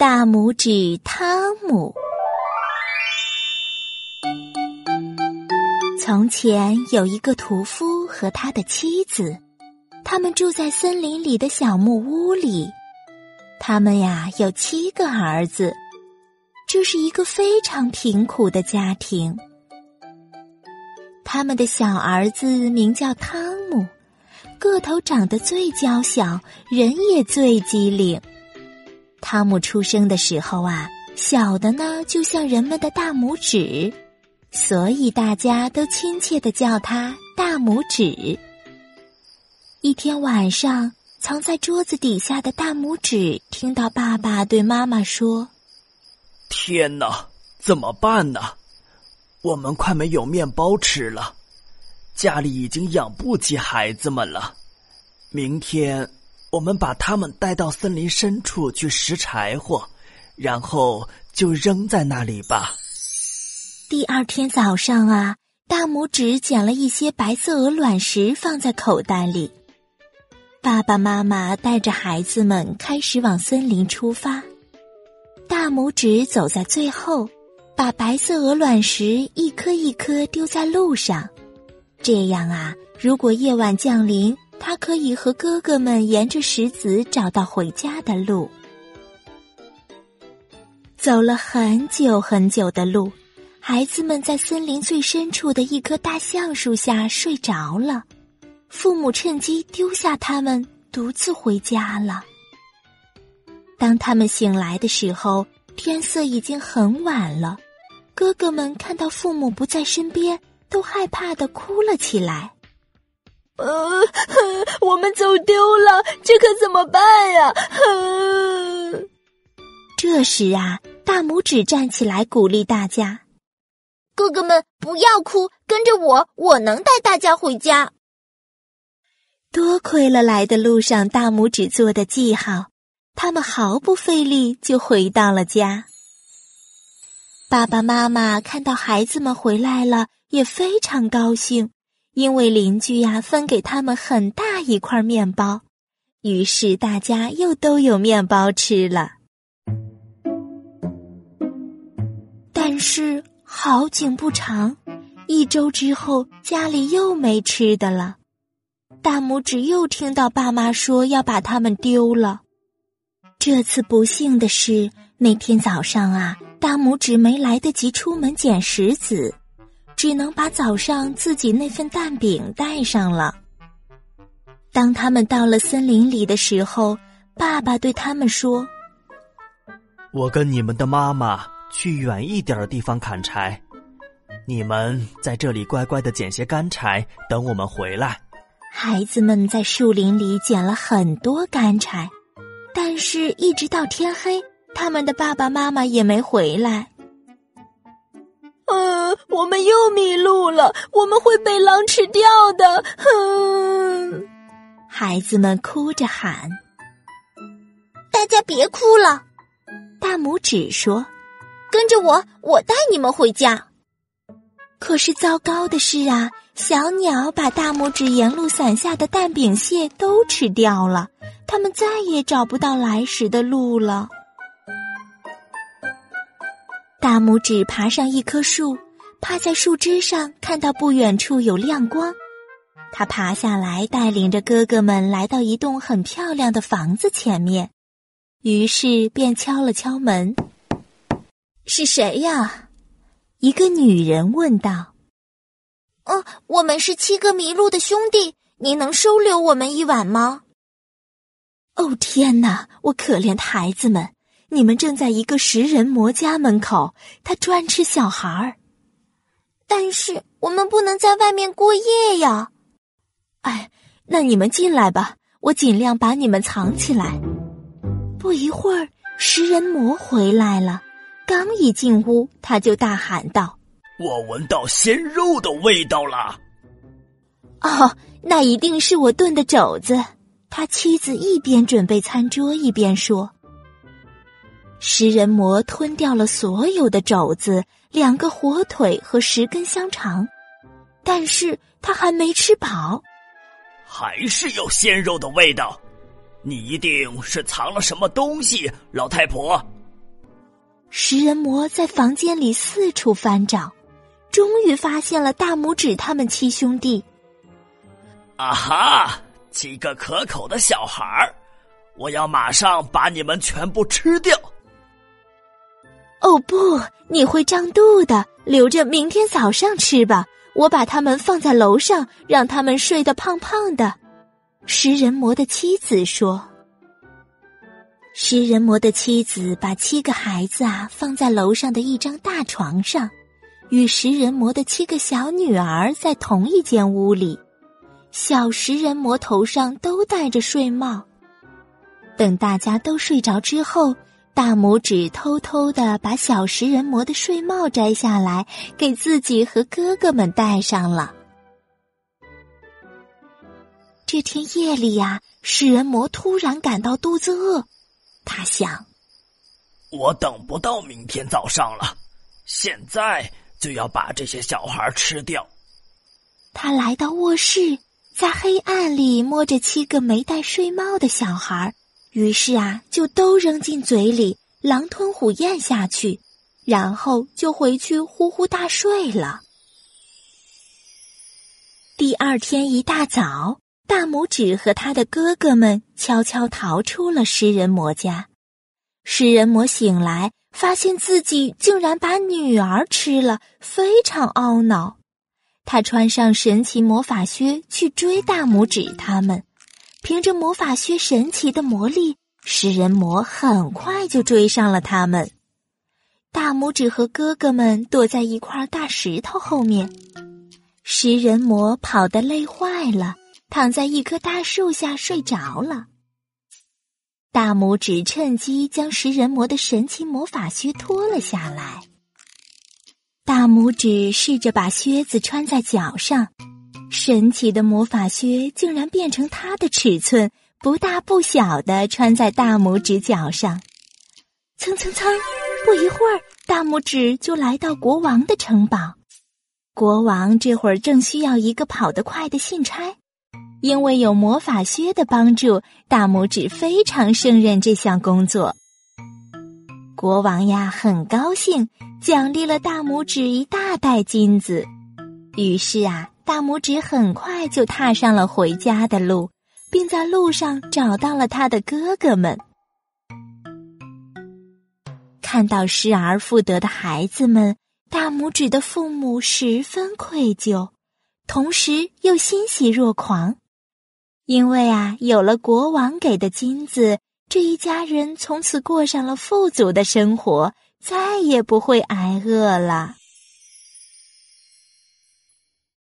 大拇指汤姆。从前有一个屠夫和他的妻子，他们住在森林里的小木屋里。他们呀有七个儿子，这是一个非常贫苦的家庭。他们的小儿子名叫汤姆，个头长得最娇小，人也最机灵。汤姆出生的时候啊，小的呢就像人们的大拇指，所以大家都亲切的叫他大拇指。一天晚上。藏在桌子底下的大拇指听到爸爸对妈妈说：“天哪，怎么办呢？我们快没有面包吃了，家里已经养不起孩子们了。明天我们把他们带到森林深处去拾柴火，然后就扔在那里吧。”第二天早上啊，大拇指捡了一些白色鹅卵石放在口袋里。爸爸妈妈带着孩子们开始往森林出发，大拇指走在最后，把白色鹅卵石一颗一颗丢在路上。这样啊，如果夜晚降临，他可以和哥哥们沿着石子找到回家的路。走了很久很久的路，孩子们在森林最深处的一棵大橡树下睡着了。父母趁机丢下他们，独自回家了。当他们醒来的时候，天色已经很晚了。哥哥们看到父母不在身边，都害怕的哭了起来。呃，我们走丢了，这可怎么办呀？这时啊，大拇指站起来鼓励大家：“哥哥们，不要哭，跟着我，我能带大家回家。”多亏了来的路上大拇指做的记号，他们毫不费力就回到了家。爸爸妈妈看到孩子们回来了，也非常高兴，因为邻居呀分给他们很大一块面包，于是大家又都有面包吃了。但是好景不长，一周之后家里又没吃的了。大拇指又听到爸妈说要把它们丢了。这次不幸的是，那天早上啊，大拇指没来得及出门捡石子，只能把早上自己那份蛋饼带上了。当他们到了森林里的时候，爸爸对他们说：“我跟你们的妈妈去远一点的地方砍柴，你们在这里乖乖的捡些干柴，等我们回来。”孩子们在树林里捡了很多干柴，但是，一直到天黑，他们的爸爸妈妈也没回来。呃，我们又迷路了，我们会被狼吃掉的。哼！孩子们哭着喊：“大家别哭了！”大拇指说：“跟着我，我带你们回家。”可是糟糕的是啊，小鸟把大拇指沿路散下的蛋饼屑都吃掉了，它们再也找不到来时的路了。大拇指爬上一棵树，趴在树枝上，看到不远处有亮光，他爬下来，带领着哥哥们来到一栋很漂亮的房子前面，于是便敲了敲门：“是谁呀？”一个女人问道：“哦，我们是七个迷路的兄弟，您能收留我们一晚吗？”“哦，天哪！我可怜的孩子们，你们正在一个食人魔家门口，他专吃小孩儿。但是我们不能在外面过夜呀。”“哎，那你们进来吧，我尽量把你们藏起来。”不一会儿，食人魔回来了。刚一进屋，他就大喊道：“我闻到鲜肉的味道了！”哦，那一定是我炖的肘子。他妻子一边准备餐桌，一边说：“食人魔吞掉了所有的肘子、两个火腿和十根香肠，但是他还没吃饱，还是有鲜肉的味道。你一定是藏了什么东西，老太婆。”食人魔在房间里四处翻找，终于发现了大拇指他们七兄弟。啊哈！几个可口的小孩儿，我要马上把你们全部吃掉！哦不，你会胀肚的，留着明天早上吃吧。我把他们放在楼上，让他们睡得胖胖的。食人魔的妻子说。食人魔的妻子把七个孩子啊放在楼上的一张大床上，与食人魔的七个小女儿在同一间屋里。小食人魔头上都戴着睡帽。等大家都睡着之后，大拇指偷偷的把小食人魔的睡帽摘下来，给自己和哥哥们戴上了。这天夜里呀，食人魔突然感到肚子饿。他想：“我等不到明天早上了，现在就要把这些小孩吃掉。”他来到卧室，在黑暗里摸着七个没戴睡帽的小孩，于是啊，就都扔进嘴里，狼吞虎咽下去，然后就回去呼呼大睡了。第二天一大早。大拇指和他的哥哥们悄悄逃出了食人魔家。食人魔醒来，发现自己竟然把女儿吃了，非常懊恼。他穿上神奇魔法靴去追大拇指他们。凭着魔法靴神奇的魔力，食人魔很快就追上了他们。大拇指和哥哥们躲在一块大石头后面。食人魔跑得累坏了。躺在一棵大树下睡着了。大拇指趁机将食人魔的神奇魔法靴脱了下来。大拇指试着把靴子穿在脚上，神奇的魔法靴竟然变成它的尺寸，不大不小的穿在大拇指脚上。蹭蹭蹭，不一会儿，大拇指就来到国王的城堡。国王这会儿正需要一个跑得快的信差。因为有魔法靴的帮助，大拇指非常胜任这项工作。国王呀，很高兴，奖励了大拇指一大袋金子。于是啊，大拇指很快就踏上了回家的路，并在路上找到了他的哥哥们。看到失而复得的孩子们，大拇指的父母十分愧疚，同时又欣喜若狂。因为啊，有了国王给的金子，这一家人从此过上了富足的生活，再也不会挨饿了。